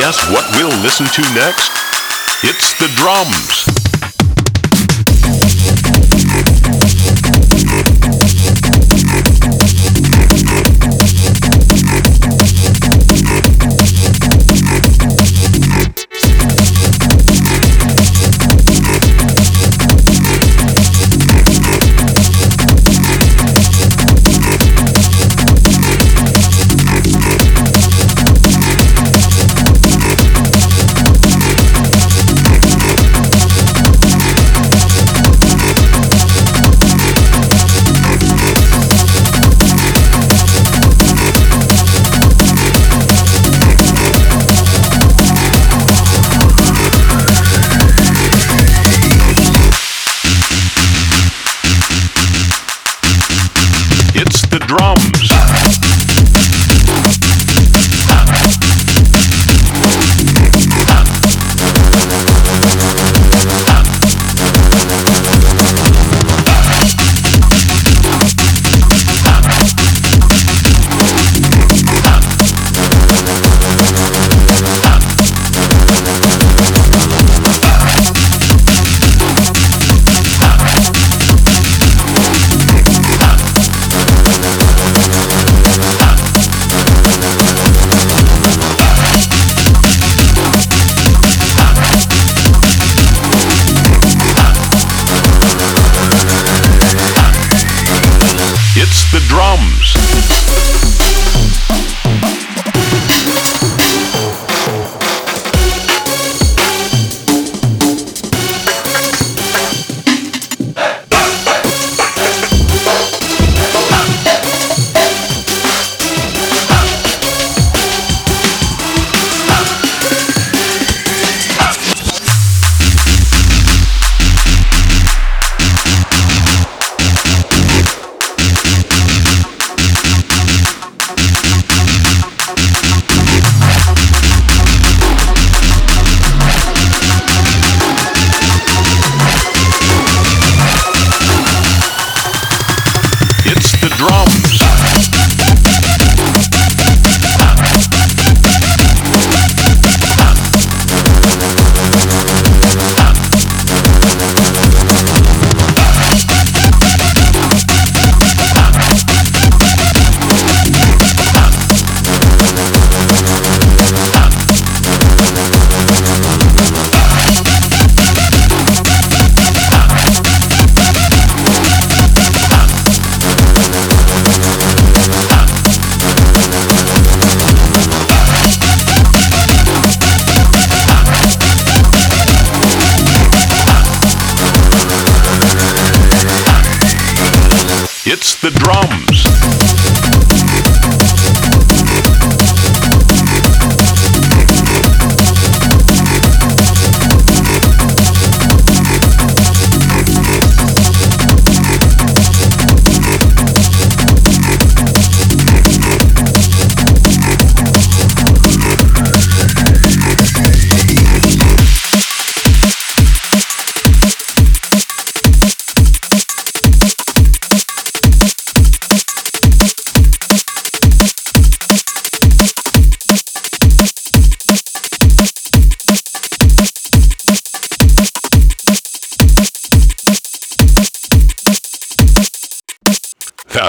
guess what we'll listen to next? It's the drums. It's drums. The drums.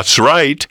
That's right.